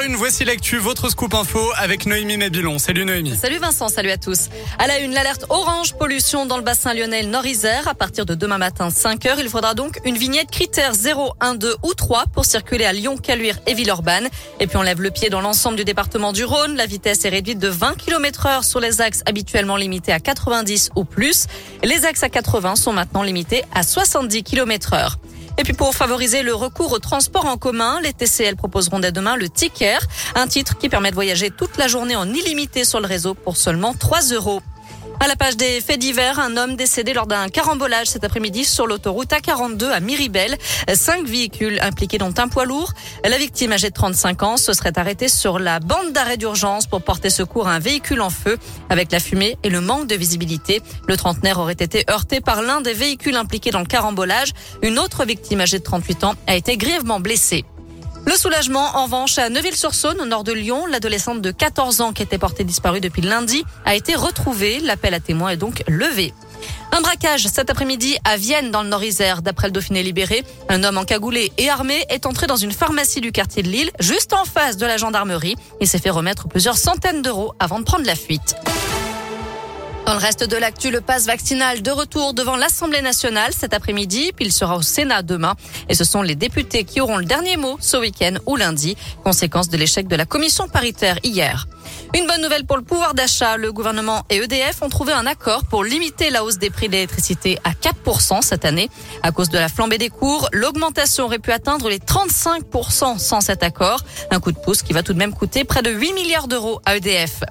6h01, voici l'actu, votre scoop info avec Noémie Mabilon. Salut Noémie. Salut Vincent, salut à tous. À la une, l'alerte orange pollution dans le bassin lyonnais Nord-Isère. À partir de demain matin 5h, il faudra donc une vignette critère 0, 1, 2 ou 3 pour circuler à Lyon, Caluire et Villeurbanne. Et puis on lève le pied dans l'ensemble du département du Rhône. La vitesse est réduite de 20 km heure sur les axes habituellement limités à 90 ou plus. Les axes à 80 sont maintenant limités à 70 km heure. Et puis pour favoriser le recours au transport en commun, les TCL proposeront dès demain le Ticker, un titre qui permet de voyager toute la journée en illimité sur le réseau pour seulement 3 euros. À la page des faits divers, un homme décédé lors d'un carambolage cet après-midi sur l'autoroute A42 à Miribel. Cinq véhicules impliqués dont un poids lourd. La victime âgée de 35 ans se serait arrêtée sur la bande d'arrêt d'urgence pour porter secours à un véhicule en feu. Avec la fumée et le manque de visibilité, le trentenaire aurait été heurté par l'un des véhicules impliqués dans le carambolage. Une autre victime âgée de 38 ans a été grièvement blessée. Le soulagement, en revanche, à Neuville-sur-Saône, au nord de Lyon, l'adolescente de 14 ans qui était portée disparue depuis lundi a été retrouvée. L'appel à témoins est donc levé. Un braquage cet après-midi à Vienne dans le Nord-Isère. D'après le Dauphiné libéré, un homme encagoulé et armé est entré dans une pharmacie du quartier de Lille, juste en face de la gendarmerie. Il s'est fait remettre plusieurs centaines d'euros avant de prendre la fuite. Dans le reste de l'actu, le passe vaccinal de retour devant l'Assemblée nationale cet après-midi, puis il sera au Sénat demain. Et ce sont les députés qui auront le dernier mot ce week-end ou lundi, conséquence de l'échec de la commission paritaire hier. Une bonne nouvelle pour le pouvoir d'achat. Le gouvernement et EDF ont trouvé un accord pour limiter la hausse des prix de l'électricité à 4% cette année. À cause de la flambée des cours, l'augmentation aurait pu atteindre les 35% sans cet accord. Un coup de pouce qui va tout de même coûter près de 8 milliards d'euros à EDF.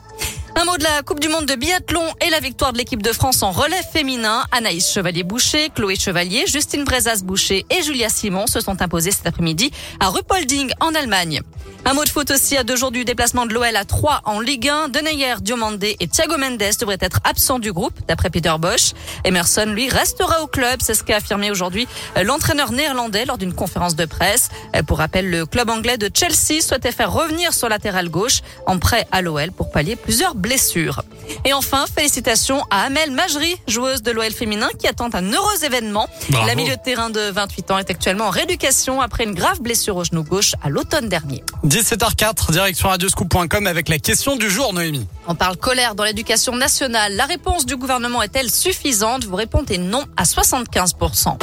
Un mot de la Coupe du Monde de biathlon et la victoire de l'équipe de France en relève féminin. Anaïs Chevalier-Boucher, Chloé Chevalier, Justine Brezas-Boucher et Julia Simon se sont imposées cet après-midi à Ruppolding en Allemagne. Un mot de foot aussi à deux jours du déplacement de l'OL à 3 en Ligue 1. Denayer, Diomandé et Thiago Mendes devraient être absents du groupe, d'après Peter Bosch. Emerson, lui, restera au club. C'est ce qu'a affirmé aujourd'hui euh, l'entraîneur néerlandais lors d'une conférence de presse. Euh, pour rappel, le club anglais de Chelsea souhaitait faire revenir son latéral gauche en prêt à l'OL pour pallier plusieurs blessures. Et enfin, félicitations à Amel Majri, joueuse de l'OL féminin qui attend un heureux événement. Bravo. La milieu de terrain de 28 ans est actuellement en rééducation après une grave blessure au genou gauche à l'automne dernier. 17h04, direction radioscoop.com avec la question du jour Noémie. On parle colère dans l'éducation nationale. La réponse du gouvernement est-elle suffisante? Vous répondez non à 75%.